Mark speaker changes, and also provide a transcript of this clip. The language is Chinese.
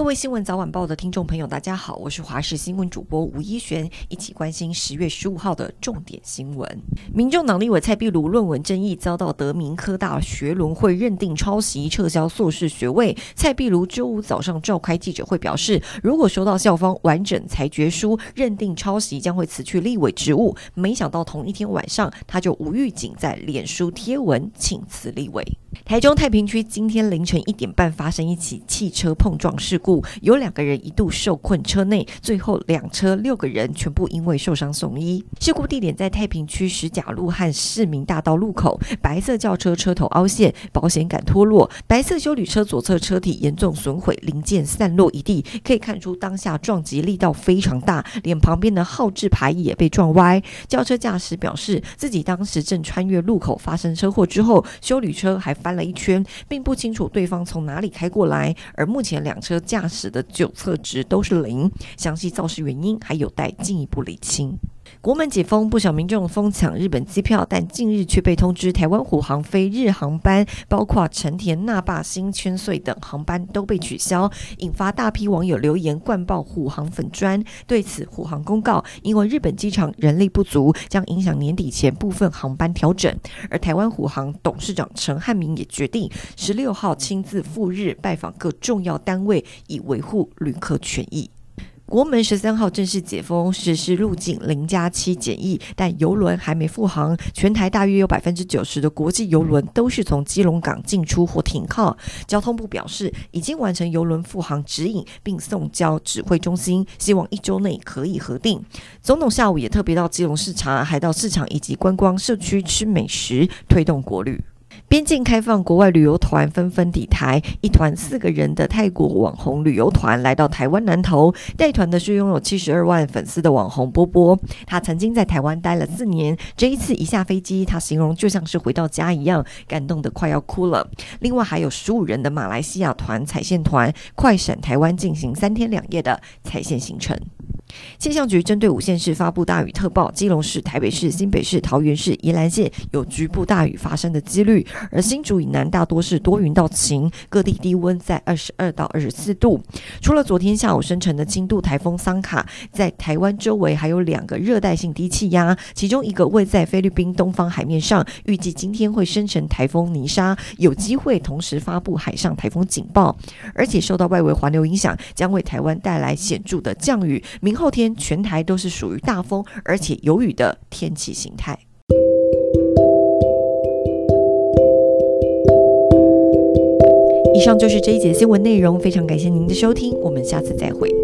Speaker 1: 各位新闻早晚报的听众朋友，大家好，我是华视新闻主播吴依璇，一起关心十月十五号的重点新闻。民众党立委蔡壁如论文争议遭到德明科大学伦会认定抄袭，撤销硕士学位。蔡壁如周五早上召开记者会表示，如果收到校方完整裁决书认定抄袭，将会辞去立委职务。没想到同一天晚上，他就无预警在脸书贴文请辞立委。台中太平区今天凌晨一点半发生一起汽车碰撞事故，有两个人一度受困车内，最后两车六个人全部因为受伤送医。事故地点在太平区石甲路和市民大道路口，白色轿车车头凹陷，保险杆脱落，白色修理车左侧车体严重损毁，零件散落一地，可以看出当下撞击力道非常大，连旁边的号志牌也被撞歪。轿车驾驶表示，自己当时正穿越路口发生车祸之后，修理车还翻了一圈，并不清楚对方从哪里开过来，而目前两车驾驶的酒测值都是零，详细肇事原因还有待进一步理清。国门解封，不少民众疯抢日本机票，但近日却被通知台湾虎航飞日航班，包括成田、那霸、新千岁等航班都被取消，引发大批网友留言灌爆虎航粉砖。对此，虎航公告，因为日本机场人力不足，将影响年底前部分航班调整。而台湾虎航董事长陈汉明也决定十六号亲自赴日拜访各重要单位，以维护旅客权益。国门十三号正式解封，实施入境零加七检疫，但邮轮还没复航。全台大约有百分之九十的国际邮轮都是从基隆港进出或停靠。交通部表示，已经完成邮轮复航指引，并送交指挥中心，希望一周内可以核定。总统下午也特别到基隆视察，还到市场以及观光社区吃美食，推动国旅。边境开放，国外旅游团纷纷抵台。一团四个人的泰国网红旅游团来到台湾南投，带团的是拥有七十二万粉丝的网红波波。他曾经在台湾待了四年，这一次一下飞机，他形容就像是回到家一样，感动得快要哭了。另外还有十五人的马来西亚团踩线团，快闪台湾进行三天两夜的踩线行程。气象局针对五县市发布大雨特报，基隆市、台北市、新北市、桃园市、宜兰县有局部大雨发生的几率，而新竹以南大多是多云到晴，各地低温在二十二到二十四度。除了昨天下午生成的轻度台风桑卡，在台湾周围还有两个热带性低气压，其中一个位在菲律宾东方海面上，预计今天会生成台风尼莎，有机会同时发布海上台风警报，而且受到外围环流影响，将为台湾带来显著的降雨。明后天全台都是属于大风而且有雨的天气形态。以上就是这一节新闻内容，非常感谢您的收听，我们下次再会。